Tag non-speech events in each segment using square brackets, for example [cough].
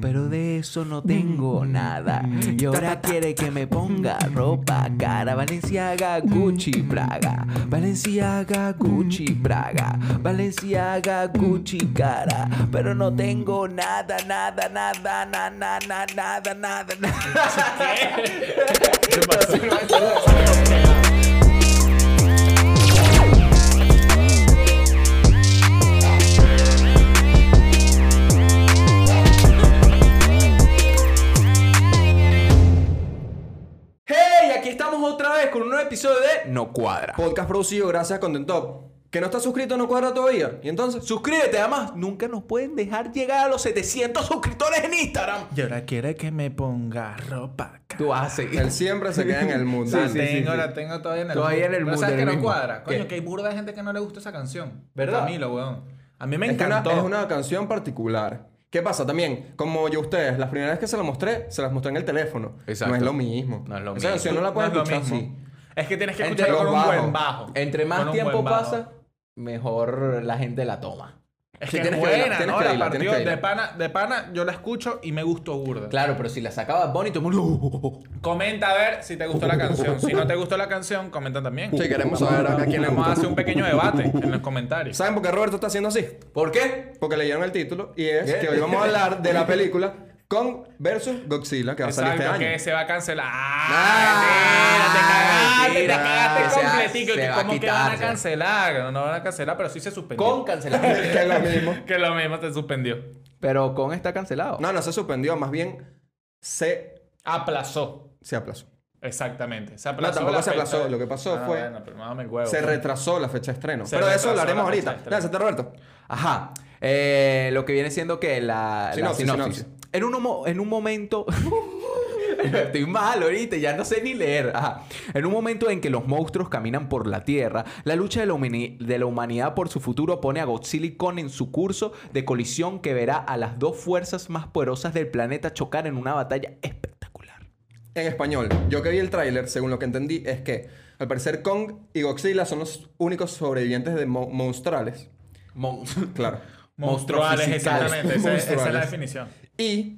Pero de eso no tengo nada. Y ahora quiere que me ponga ropa cara. Valenciaga, Gucci, Praga. Valenciaga, Gucci, Praga. Valenciaga, Gucci, cara. Pero no tengo nada, nada, nada, nada, nada, nada, nada, nada. ¿Qué pasó? Con un nuevo episodio de No Cuadra. Podcast producido gracias a Content Top. Que no está suscrito no cuadra todavía. ¿Y entonces? Suscríbete, además, nunca nos pueden dejar llegar a los 700 suscriptores en Instagram. Y ahora quiere que me ponga ropa. Tú vas a seguir. Él siempre se queda en el [laughs] mundo. la tengo, la tengo todavía en el Todavía en el Pero mood, ¿sabes que no mismo. cuadra? Coño, ¿Qué? que hay burda de gente que no le gusta esa canción. ¿Verdad? A mí, lo weón. A mí me Es una- encantó. es una canción particular. ¿Qué pasa? También, como yo a ustedes, las primeras que se las mostré, se las mostré en el teléfono. Exacto. No es lo mismo. No es lo mismo. canción no la No puedes es lo escuchar mismo. así. Es que tienes que Entre escucharlo con un buen bajo. Entre más tiempo pasa, mejor la gente la toma. Es Sí, que que buena, tienes ¿no? que La partió que de pana, de pana, yo la escucho y me gustó burda. Claro, pero si la sacaba el mundo. Comenta a ver si te gustó la canción. Si no te gustó la canción, comenta también. Sí, queremos saber a quién le Vamos a hacer un pequeño debate en los comentarios. ¿Saben por qué Roberto está haciendo así? ¿Por qué? Porque leyeron el título y es ¿Qué? que hoy vamos a hablar de la película Kong vs Godzilla que va a salir Exacto, este año. que se va a cancelar. Ah, ¡Ah! Mentira, te cagaste, te Se va- cagaste completico. se que va a ¿Cómo que quitar, van a se va. cancelar? No, no van a cancelar, pero sí se suspendió. Con cancelado. [laughs] que es lo mismo. Que lo mismo se suspendió. pero con está cancelado. No, no se suspendió, más bien se, Aplazó. se aplazó. Exactamente. Se No, aplazó. tampoco la se fecha. aplazó. Lo que pasó Ah, fue. Bueno, pero mámame el huevo. Se pues. retrasó la fecha de estreno. Se Pero de eso hablaremos ahorita. Lánzate, Roberto. Ajá. Eh, lo que viene siendo que la la Sinopsis, sinopsis. En, un, en un momento. [laughs] Estoy mal ahorita, ya no sé ni leer. Ajá. En un momento en que los monstruos caminan por la Tierra, la lucha de la, de la humanidad por su futuro pone a Godzilla y Kong en su curso de colisión que verá a las dos fuerzas más poderosas del planeta chocar en una batalla espectacular. En español, yo que vi el tráiler, según lo que entendí, es que al parecer Kong y Godzilla son los únicos sobrevivientes de mo- monstrales. Mon- [laughs] Claro. Monstruales, monstruos fisicales. exactamente. Esa, esa es la definición. Y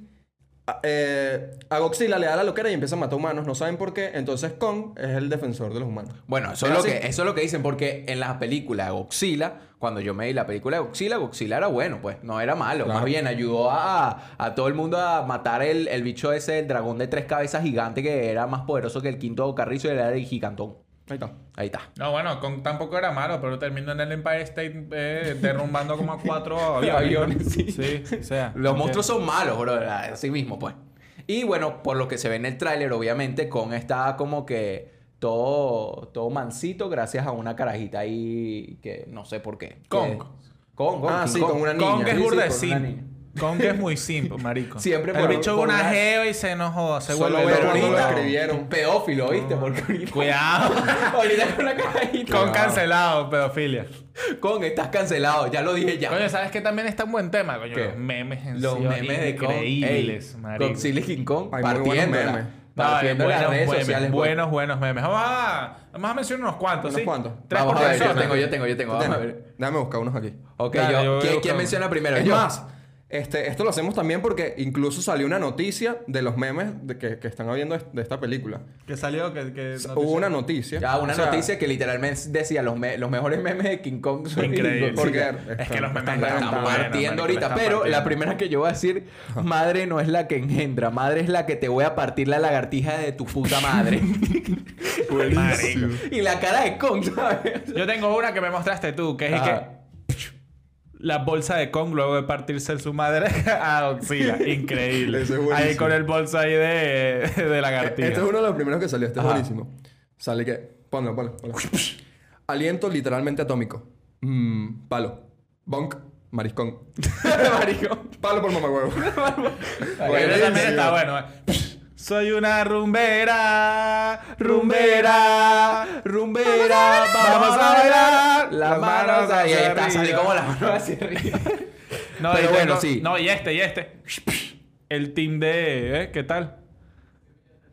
a, eh, a Godzilla le da la loquera y empieza a matar humanos. No saben por qué. Entonces Kong es el defensor de los humanos. Bueno, eso es, lo que, eso es lo que dicen, porque en la película de Godzilla, cuando yo me vi la película de Godzilla, Godzilla era bueno, pues, no era malo. Claro. Más bien ayudó a, a todo el mundo a matar el, el bicho ese, el dragón de tres cabezas gigante, que era más poderoso que el quinto carrizo y era el gigantón. Ahí está. Ahí está. No, bueno, Kong tampoco era malo, pero terminó en el Empire State eh, derrumbando como a cuatro [laughs] aviones. Aviones, sí. Sí, o sea. Los monstruos son malos, bro, así mismo, pues. Y bueno, por lo que se ve en el tráiler, obviamente, Kong está como que todo, todo mansito gracias a una carajita ahí que no sé por qué. Kong. Que- Kong, Kong, Ah, King sí, Kong. con una niña. Kong es Sí, burda con una. Kong es muy simp, marico. Siempre El por- bicho por una una- geo y se enojó. Se Solo vuelve cuando lo escribieron. Un pedófilo, ¿viste? Porque ahorita, [laughs] Cuidado. [laughs] ahorita con la carajita. Kong cancelado, pedofilia. Kong, estás cancelado, ya lo dije ya. Coño, ¿sabes qué también está un buen tema? Coño, ¿Qué? los memes en Los memes de Kong. increíbles, Ey, marico. Godzilla y King Kong Hay partiéndola. memes. No, Partiendo las buenos redes memes, sociales. pues. buenos, buenos memes. Vamos a, vamos a mencionar unos cuantos, ¿Unos ¿sí? cuantos? Tres Vamos por a ver, yo tengo, yo tengo, yo tengo. Vamos a ver. Déjame buscar unos aquí. Ok, Dale, yo, ¿quién, menciona primero? Es Yo. más, este, esto lo hacemos también porque incluso salió una noticia de los memes de que, que están habiendo de esta película. Que salió, que... que Hubo una noticia. Ya, una O sea, noticia que literalmente decía los, me- los mejores memes de King Kong son Increíble. Porque Es que los memes están están partiendo ahorita, están pero partiendo. la primera que yo voy a decir, madre no es la que engendra, madre es la que te voy a partir la lagartija de tu puta madre. [laughs] Y la cara de Kong, ¿sabes? Yo tengo una que me mostraste tú, que es Ajá. que... La bolsa de Kong luego de partirse su madre [laughs] a Godzilla. Increíble. Es ahí con el bolso ahí de, de lagartija. Este es uno de los primeros que salió. Este Ajá. es buenísimo. Sale que... Ponlo, ponlo, ponlo. Aliento literalmente atómico. Mmm, palo. Bonk. Mariscón. Marico. [laughs] Palo por. Pero también está bueno. Soy una rumbera, rumbera, Rumbera, Vamos a bailar. Las manos ahí, ahí está, sale arriba. como las manos hacia [laughs] arriba. No, Pero bueno, tengo- sí. No, y este, y este. El team de... ¿eh? ¿Qué tal?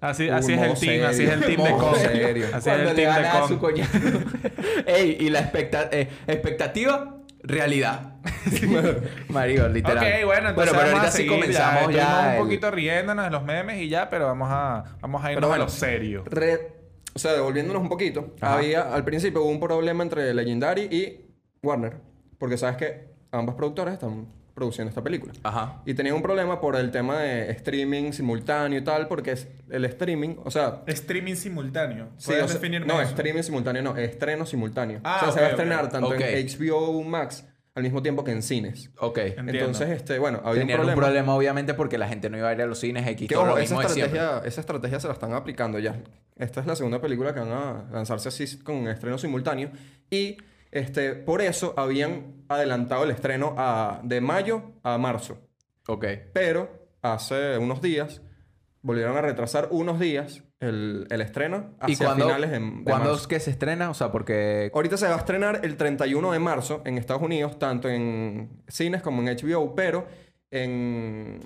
Así, así es el team, así es el team de Kong. serio. Así es Cuando el le team de gana a su Kong. [laughs] Ey, y la expecta- eh, expectativa, realidad. [laughs] Mario, literal. Ok, bueno, entonces pero vamos ahorita a sí comenzamos Estuvimos ya. un poquito riéndonos de los memes y ya, pero vamos a, vamos a irnos bueno, a lo serio. Re- o sea, devolviéndonos un poquito, Ajá. había al principio hubo un problema entre Legendary y Warner, porque sabes que ambas productoras están produciendo esta película. Ajá. Y tenían un problema por el tema de streaming simultáneo y tal, porque es el streaming, o sea, Streaming simultáneo. sí, ¿Puedes o sea, no, eso? streaming simultáneo, no, estreno simultáneo. Ah, o sea, ok, se va a estrenar tanto Ok. en HBO Max al mismo tiempo que en cines. Ok. Entiendo. Entonces, este, bueno, había Tenían un un problema. problema, obviamente, porque la gente no iba a ir a los cines X. Que todo ojo, lo esa mismo de siempre. estrategia, esa estrategia se la están aplicando ya. Esta es la segunda película que van a lanzarse así con estreno simultáneo. Y este, por eso habían adelantado el estreno a- de mayo a marzo. Ok. Pero hace unos días volvieron a retrasar unos días el, el estreno ¿Y hacia cuándo, finales de, de cuándo marzo. es que se estrena? O sea, porque... Ahorita se va a estrenar el 31 de marzo en Estados Unidos, tanto en cines como en HBO, pero en,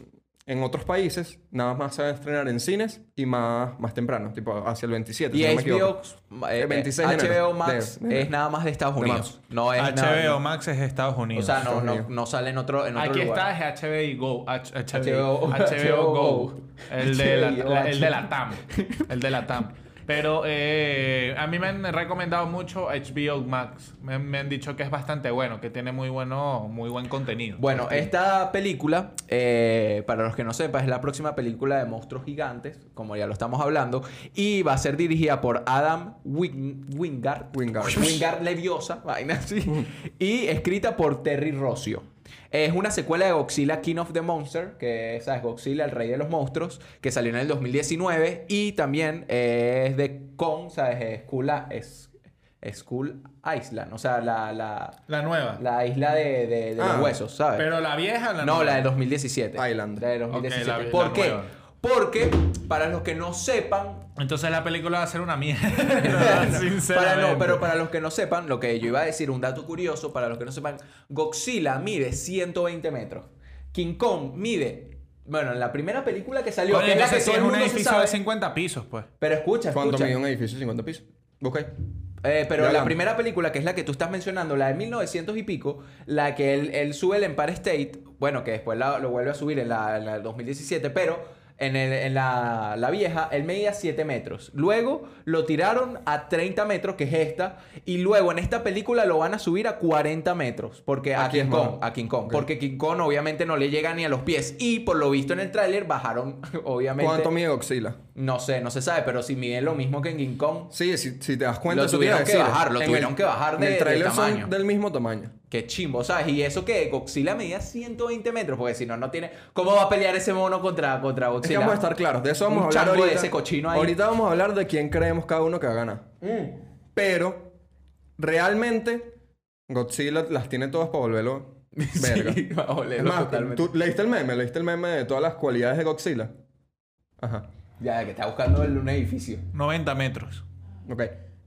en otros países nada más se va a estrenar en cines y más, más temprano, tipo hacia el 27. Y si no me equivoco. HBO, eh, El 26 de HBO enero. Max De- de- es nada más de Estados de Unidos. No es HBO nada- Max es Estados O Unidos. sea, no, Estados no, no sale en otro, en otro Aquí lugar. está es HBO Go. H- HBO HBO, HBO Go. El de la, HBO. la- el de la TAM. El de la TAM. Pero eh, a mí me han recomendado mucho HBO Max. Me, me han dicho que es bastante bueno, que tiene muy bueno, muy buen contenido. Bueno, esta película, eh, para los que no sepan, es la próxima película de monstruos gigantes, como ya lo estamos hablando, y va a ser dirigida por Adam Wing- Wingard. Wingard. Wingard Leviosa, vaina así. y escrita por Terry Rossio. Es una secuela de Godzilla King of the Monster, que es Godzilla, el rey de los monstruos, que salió en el 2019. Y también eh, es de Kong, ¿sabes? Es Skull, es, Skull Island, o sea, la, la, La nueva. la isla de, de- de Ah, los huesos, ¿sabes? Pero la vieja o la no, nueva? la de 2017. Island. La de 2017. Ok, la- ¿Por la qué? nueva. Porque, para los que no sepan, Entonces la película va a ser una mierda. [laughs] [laughs] para no, pero para los que no sepan, lo que yo iba a decir, un dato curioso, para los que no sepan, Godzilla mide 120 metros. King Kong mide, bueno, en la primera película que salió, Coño, que es la que todo un se edificio sabe. de 50 pisos, pues. Pero escucha, ¿Cuánto escucha. mide un edificio? 50 pisos. Busca ahí. Eh, pero Ya la hablamos. primera película, que es la que tú estás mencionando, la de 1900 y pico, la que él, él sube el Empire State, bueno, que después la- lo vuelve a subir en la, en la del 2017, pero en, el- en la, la vieja él medía 7 metros. Luego lo tiraron a 30 metros, que es esta, y luego en esta película lo van a subir a 40 metros, porque a King Kong, a King Kong, porque King Kong obviamente no le llega ni a los pies, y por lo visto en el tráiler bajaron, [laughs] obviamente, ¿Cuánto mide Godzilla? No sé, no se sabe, pero si mide lo mismo que en King Kong, Sí, si, si te das cuenta... Lo eso tuvieron que decir. bajar, lo En tuvieron que bajar en de- el de tráiler son tamaño. del mismo tamaño. Qué chimbo, ¿sabes? Y eso que Godzilla medía 120 metros, porque si no, no tiene. ¿Cómo va a pelear ese mono contra, contra Es que Godzilla? vamos a estar claros. De eso vamos Un a hablar chango de ahorita. ese cochino ahí. Ahorita vamos a hablar de quién creemos cada uno que va a ganar. Mm. Pero, realmente, Godzilla las tiene todas para volverlo [laughs] verga. Sí, va a es olerlo más, totalmente. ¿tú leíste el meme? ¿Leíste el meme de todas las cualidades de Godzilla? Ajá. Ya, que está buscando el- un edificio. 90 metros. Ok.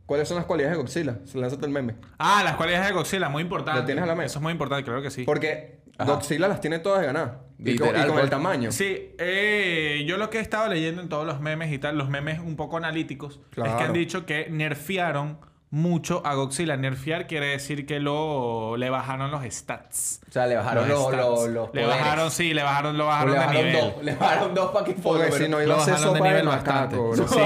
¿Cuáles son las cualidades de Godzilla? Se lánzate el meme. Ah, las cualidades de Godzilla, muy importante. ¿Lo tienes a la mesa? Eso es muy importante, creo que sí. Porque Ajá. Godzilla las tiene todas de ganar. Y con, y con pues. el tamaño. Sí, eh, yo lo que he estado leyendo en todos los memes y tal, los memes un poco analíticos, es que Claro. han dicho que nerfearon mucho a Godzilla. Nerfear quiere decir que lo le bajaron los stats. O sea, le bajaron los, los, los Le poderes. bajaron, sí, le bajaron, lo bajaron, le de bajaron nivel. dos. Le bajaron dos para que Porque si no Lo iba a ser bajaron de sopa de nivel bastante. bro. Sí.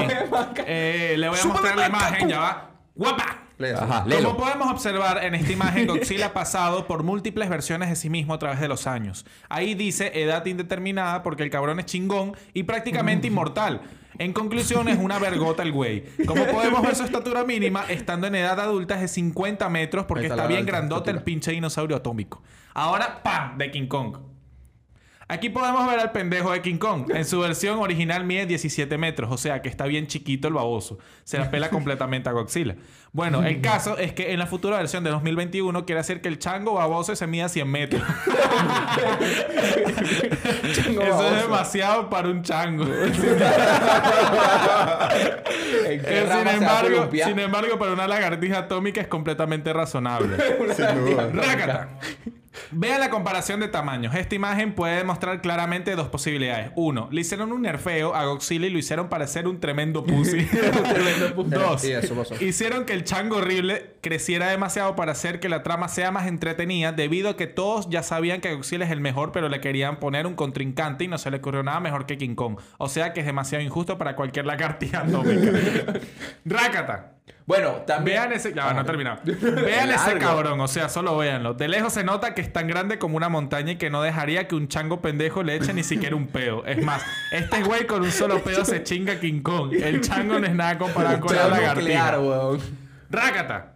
Eh, le voy a mostrar la imagen, ya va. ¡Guapa! Ajá, Como podemos observar en esta imagen, [laughs] Godzilla ha pasado por múltiples versiones de sí mismo a través de los años. Ahí dice edad indeterminada porque el cabrón es chingón y prácticamente inmortal. En conclusión, es una vergota el güey. Como podemos ver su estatura mínima, estando en edad adulta es de 50 metros porque está bien grandote el pinche dinosaurio atómico. Ahora, ¡pam! De King Kong. Aquí podemos ver al pendejo de King Kong. En su versión original mide 17 metros, o sea que está bien chiquito el baboso. Se la pela completamente a Godzilla. Bueno, el [laughs] caso es que en la futura versión de 2021 quiere hacer que el chango baboso se mida 100 metros. [laughs] Chango Eso baboso. es demasiado para un chango. [laughs] Sin embargo, para una lagartija atómica es completamente razonable. Sin duda. Vean la comparación de tamaños. Esta imagen puede mostrar claramente dos posibilidades. Uno, le hicieron un nerfeo a Godzilla y lo hicieron parecer un tremendo pussy. [laughs] [laughs] Dos, hicieron que el chango horrible creciera demasiado para hacer que la trama sea más entretenida debido a que todos ya sabían que Godzilla es el mejor pero le querían poner un contrincante y no se le ocurrió nada mejor que King Kong. O sea que es demasiado injusto para cualquier lagartija atómica. [laughs] Rácata. Bueno, también. Vean ese. Ya, no he terminado. [laughs] Vean ese cabrón, o sea, solo véanlo. De lejos se nota que es tan grande como una montaña y que no dejaría que un chango pendejo le eche ni siquiera un peo. Es más, este güey con un solo pedo se chinga King Kong. El chango no es nada comparado con la lagartija. Rácata.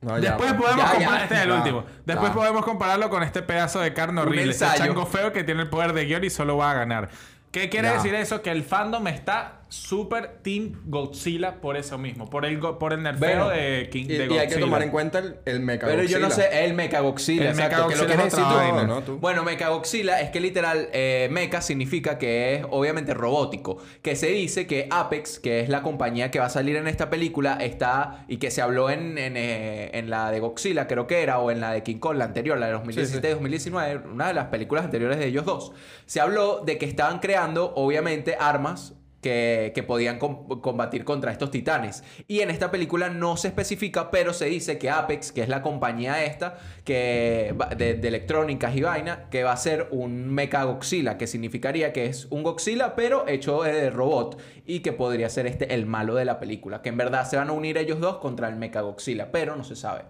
No, ya, Después podemos Ya, ya. comparar. Este es el último. Después podemos compararlo con este pedazo de carne horrible. Este chango feo que tiene el poder de guion y solo va a ganar. ¿Qué quiere decir eso? Que el fandom está súper Team Godzilla por eso mismo. Por el, go- por el nerfeo Bueno, de, King, Y, de y hay Godzilla. que tomar en cuenta el, el mecha Pero yo no Godzilla. sé, el Mechagoxila, El exacto. que lo Mechagodzilla que es otra vaina. No, tú. Bueno, Mechagoxila es que literal eh, mecha significa que es obviamente robótico. Que se dice que Apex, que es la compañía que va a salir en esta película, está y que se habló en, en, eh, en la de Godzilla, creo que era, o en la de King Kong, la anterior, la de 2017-2019, una de las películas anteriores de ellos dos. Se habló de que estaban creando, obviamente, armas que, que podían com- combatir contra estos titanes. Y en esta película no se especifica, pero se dice que Apex, que es la compañía esta que de, de electrónicas y vaina, que va a ser un Mecha Godzilla, que significaría que es un Godzilla, pero hecho de robot, y que podría ser este el malo de la película. Que en verdad se van a unir ellos dos contra el Mecha Godzilla, pero no se sabe.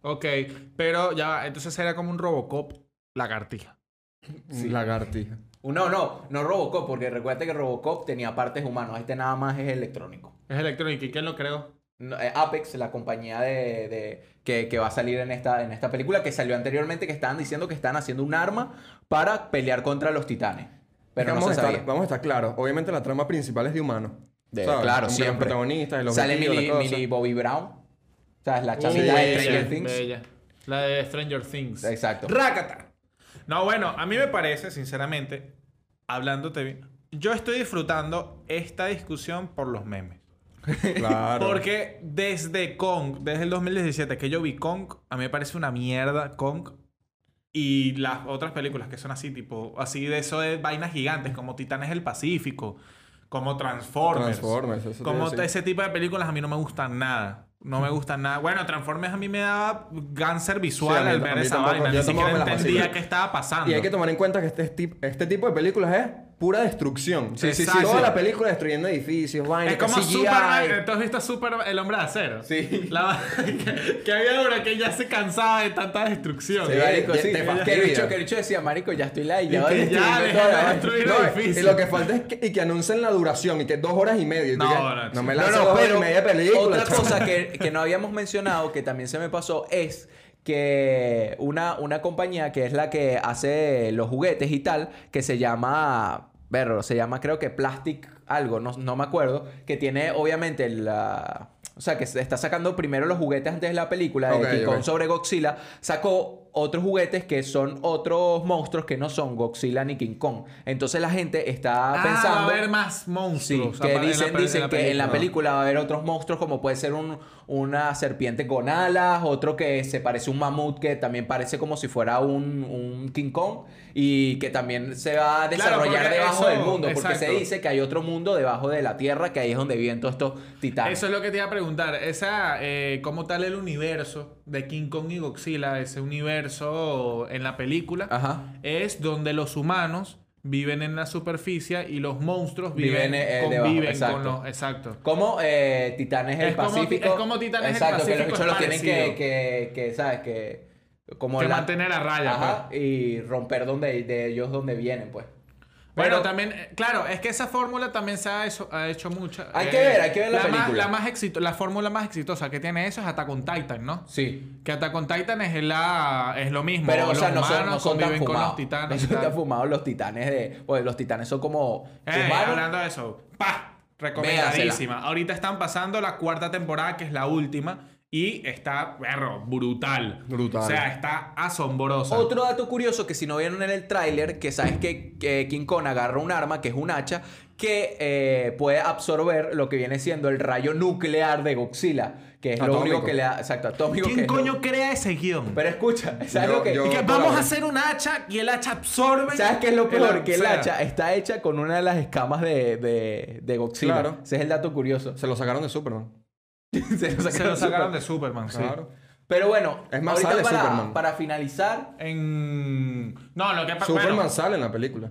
Ok, pero ya, entonces sería como un Robocop lagartija. Lagartija. No, no, no Robocop, porque recuerda que Robocop tenía partes humanas, este nada más es electrónico. Es electrónico. ¿Y quién lo creó? No, eh, Apex, la compañía de, de- que, que va a salir en esta, en esta película, que salió anteriormente, que estaban diciendo que están haciendo un arma para pelear contra los titanes. Pero vamos, no a estar, sabía. vamos a estar claros. Obviamente la trama principal es de humanos. De- claro, Entre siempre. los protagonistas, el Sale Millie, Bobby Brown. O sea, es la Sí, chamita de Stranger Things. Bella. La de Stranger Things. Exacto. ¡Rácata! No, bueno, a mí me parece, sinceramente, hablándote bien, yo estoy disfrutando esta discusión por los memes. [laughs] Claro. Porque desde Kong, desde el 2017 que yo vi Kong, a mí me parece una mierda Kong. Y las otras películas que son así, tipo, así de eso de vainas gigantes, como Titanes del Pacífico, como Transformers. Transformers, eso como ese tipo de películas a mí no me gustan nada. No me gustan nada. Bueno, Transformers a mí me daba cáncer visual Sí, a mí- al ver esa tampoco, vaina. Ni siquiera entendía qué estaba pasando. Y hay que tomar en cuenta que este, este tipo de películas es pura destrucción. Sí, sí, sí, Toda sí. la película destruyendo edificios, vainas, Es como CGI. Superman. ¿Tú has visto Super el hombre de acero? Sí. La- [laughs] que, que había una que ya se cansaba de tanta destrucción. Sí, marico, ya sí. Que el bicho, que el bicho decía, marico, ya estoy la Y ya deja de destruir No, edificios. y lo que falta es que, y que anuncien la duración y que dos horas y media. Y No, que, no, no me No, la no, dos horas y media película. otra cosa que, [laughs] que no habíamos mencionado, que también se me pasó, es que una, una compañía que es la que hace los juguetes y tal, que se llama, verlo, se llama creo que Plastic algo, no, no me acuerdo, que tiene obviamente la... O sea, que se está sacando primero los juguetes antes de la película de Ok, King Kong ok. sobre Godzilla, sacó otros juguetes que son otros monstruos que no son Godzilla ni King Kong. Entonces la gente está Ah, pensando... va a haber más Sí, monstruos. que en la dicen, que en la película. va a haber otros monstruos como puede ser un- una serpiente con alas, otro que se parece a un mamut que también parece como si fuera un, un King Kong y que también se va a Claro, desarrollar porque debajo eso- del mundo porque se dice que hay otro mundo debajo de la Tierra que ahí es donde viven todos estos titanes. Eso es lo que te iba a preguntar. Esa, eh, ¿cómo tal el universo de King Kong y Godzilla? Ese universo en la película Ajá. es donde los humanos viven en la superficie y los monstruos viven, Viven, eh, debajo, conviven exacto. con los. Exacto. Como eh, Titanes del Es como- Pacífico. es como Titanes del Exacto, que Pacífico, los bichos los tienen que, que, que, ¿sabes? Que, como Que la- mantener a raya, Ajá, y romper donde, de ellos donde vienen, pues. Bueno, Pero- también, eh, claro, es que esa fórmula también se ha hecho, ha hecho mucho. Hay que ver, hay que ver la Más, película. la, más exito- la fórmula más exitosa que tiene eso es Attack on Titan, ¿no? Sí. Que Attack on Titan es, la, es lo mismo. Pero, o sea, no son, no son tan con los titanes. [laughs] No son tan fumados los titanes de... Pues los titanes son como... Eh, humanos. hablando de eso, ¡pa! Recomendadísima. Ahorita están pasando la cuarta temporada, que es la última. Y está, perro, brutal. Brutal. O sea, está asombrosa. Otro dato curioso que si no vieron en el tráiler, que sabes que, que King Kong agarra un arma, que es un hacha, que eh, puede absorber lo que viene siendo el rayo nuclear de Godzilla, que es lo único que le da, exacto, atómico. que ¿Quién lo- coño crea ese guion? Pero escucha, ¿sabes Yo- lo que? yo- Y que vamos a hacer un hacha y el hacha absorbe. ¿Sabes qué es lo el- peor? Que el o sea, hacha está hecha con una de las escamas de, de, de Godzilla. Claro. Ese es el dato curioso. Se lo sacaron de Superman. [laughs] Se lo Se lo sacaron de- de Superman, sí. Claro. Pero bueno, Es más, ahorita sale para, Superman. para finalizar. En... No, lo que pasa... Superman bueno, sale en la película.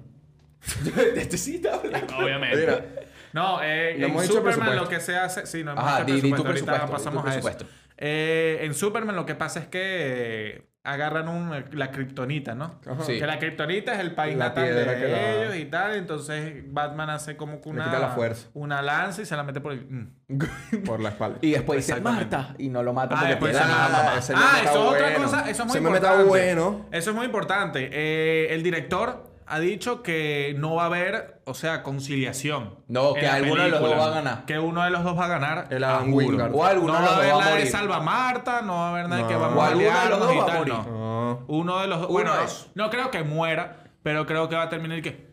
este [laughs] sí está hablando. Obviamente. Mira. No, eh, No en hemos Superman lo que se hace... Sí, no hemos Ajá, dicho di- di tu presupuesto. Ahorita presupuesto, di tu pasamos a eso. Eh, en Superman lo que pasa es que agarran un- la kriptonita, ¿no? Sí. Que la kriptonita es el país La natal de la- ellos y tal. Entonces Batman hace como que una... quita la fuerza. Una lanza y se la mete por el... mm. [laughs] Por la espalda. Y después dice. Marta y no lo mata Ah, porque se mata. Ah, eso es otra bueno. cosa. Eso es muy importante. bueno. Eso es muy importante. Eh, el director ha dicho que no va a haber, o sea, conciliación. No, que la alguno de los dos va a ganar. Que uno de los dos va a ganar. El Adam. Wingard. O alguno no de va los a dos haber va a nada de morir. Salva Marta, no va a haber nada de que O a alguno de los dos y va a tal, morir. no. Uno de los Uno bueno, no, es. no creo que muera, pero creo que va a terminar que.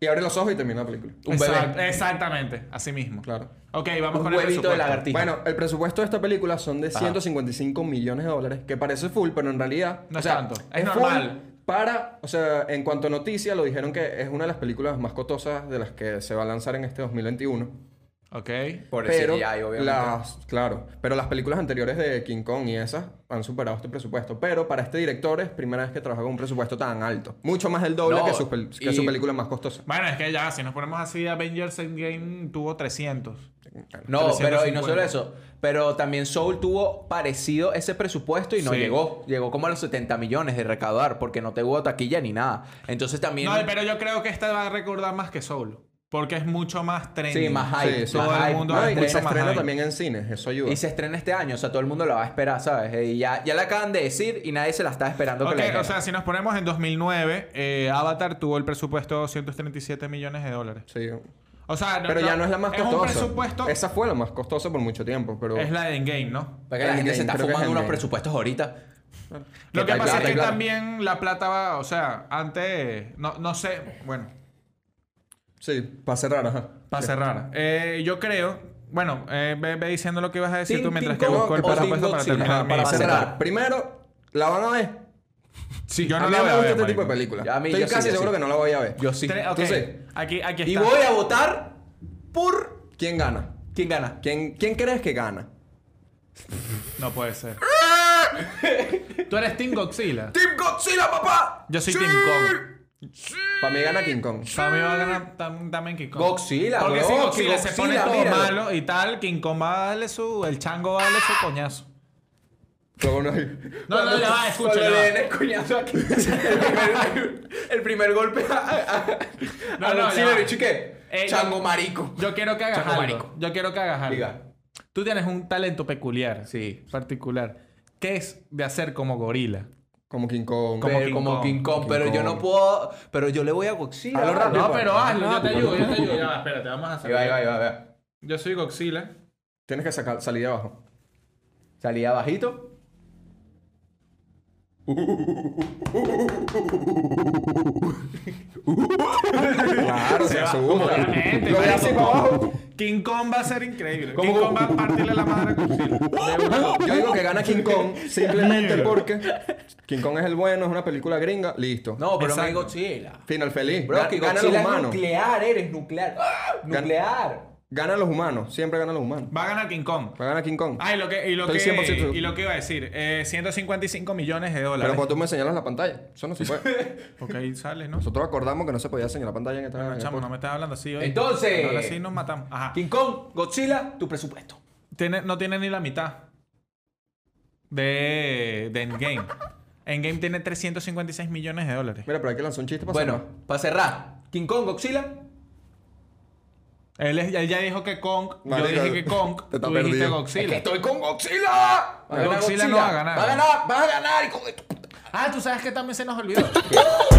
Y abre los ojos y termina la película. Un Exact- bebé. Exactamente, así mismo. Claro. Ok, vamos Un con el huevito de presupuesto. lagartija. Bueno, el presupuesto de esta película son de 155 millones de dólares, que parece full, pero en realidad... No o es tanto, es full normal. Para, o sea, en cuanto a noticias, lo dijeron que es una de las películas más costosas de las que se va a lanzar en este 2021. Ok. Por el Pero CGI, obviamente. las, claro, pero las películas anteriores de King Kong y esas han superado este presupuesto. Pero para este director es primera vez que trabaja con un presupuesto tan alto. Mucho más del doble No, que, su, que y- su película más costosa. Bueno, es que ya, si nos ponemos así, Avengers Endgame tuvo 300. No, pero y 350. no solo eso. Pero también Soul tuvo parecido ese presupuesto y no Sí. llegó. Llegó como a los 70 millones de recaudar porque no te hubo taquilla ni nada. Entonces también. No, pero yo creo que esta va a recordar más que Soul. Porque es mucho más trending. Sí, más hype. Sí, más Todo el hype, mundo más No, y mucho se estrena hype. también en cines, eso ayuda. Y se estrena este año, o sea, todo el mundo lo va a esperar, ¿sabes? Y ya, ya la acaban de decir y nadie se la está esperando Ok, que la o sea, si nos ponemos en 2009, eh, Avatar tuvo el presupuesto de 237 millones de dólares. Sí. O sea, Pero ya no es la más es costosa. un presupuesto... Esa fue la más costosa por mucho tiempo, pero... Es la de Endgame, ¿no? Porque la gente se está es fumando unos presupuestos ahorita. Lo que pasa es que claro. también la plata va... O sea, antes... No, no sé... Bueno, Sí, para cerrar, ajá. para Sí. cerrar. Eh, yo creo... Bueno, eh, ve, ve diciendo lo que ibas a decir tú mientras Team que busco el presupuesto para terminar para cerrar. Primero, ¿la van a ver? Sí, yo a no mí la me voy a gusta ver, este tipo de marico. películas. Ya, a mí, Estoy yo sí, casi yo seguro sí. que no la voy a ver. Yo sí. Ok, Entonces, aquí, aquí Y voy a votar por. ¿Quién gana? ¿Quién gana? ¿Quién, ¿Quién crees que gana? No puede ser. [laughs] Tú eres Team Godzilla. ¡Team Godzilla, papá! Yo soy Team Kong. Para mí gana King Kong. Para mí va a ganar tam- también King Kong. Godzilla, Porque bro, si Godzilla se pone Godzilla, todo míralo. malo y tal, King Kong va a darle su... El chango va a darle su coñazo. Luego no hay- No, no, ya va, escucha. Le den el coñazo aquí. [laughs] el, primer, el primer golpe a, a, a, No, a no. ¿y qué? Eh, Chango yo- marico. Yo quiero que hagas Chango algo. marico. Yo quiero que hagas algo. Diga. Tú tienes un talento peculiar. Sí. Particular. ¿Qué es de hacer como gorila? Como King Kong. Como Pero King como Kong. King Kong, King pero yo Kong. no puedo. Pero yo le voy a Godzilla. ¿vale? rápido. No, pero hazlo. Yo te ayudo, yo te ayudo. Ya espérate, vamos a hacer. Ahí va, ahí va, ahí va. Yo soy Godzilla. Tienes que sacar, salir de abajo. Salía bajito. Claro, se asusta. Obviamente, Lo voy a marico. hacer para abajo. King Kong va a ser increíble. ¿Cómo, King? Kong va a partirle la madre a Godzilla. Yo digo que gana King Kong [laughs] simplemente porque King Kong es el bueno, es una película gringa, listo. No, pero no hay Godzilla. Final feliz. Bro, que ganan los es humanos. nuclear, eres nuclear. ¡Ah! Gan- Nuclear. Ganan los humanos. Siempre ganan los humanos. Va a ganar King Kong. Va a ganar King Kong. Ah, y lo que, y lo Estoy que, 100% seguro. y lo que iba a decir, eh, 155 millones de dólares. Pero cuando tú me señalas la pantalla, eso no se puede. [laughs] Porque ahí sale, ¿no? Nosotros acordamos que no se podía señalar pantalla en esta en Chamo, esta- no me estás hablando así hoy. Entonces- Ahora sí nos matamos. Ajá. King Kong, Godzilla, tu presupuesto. Tiene, no tiene ni la mitad de, de Endgame. Endgame tiene 356 millones de dólares. Mira, pero hay que lanzar un chiste para Bueno, cerrar. para cerrar. King Kong, Godzilla. Él, es- él ya dijo que Kong. Marico, yo dije que Kong. te está Tú dijiste perdido. Godzilla. Es que estoy con Godzilla. Va a ganar Godzilla no va a ganar. Va a ganar, va a ganar. Ah, tú sabes que también se nos olvidó. [laughs]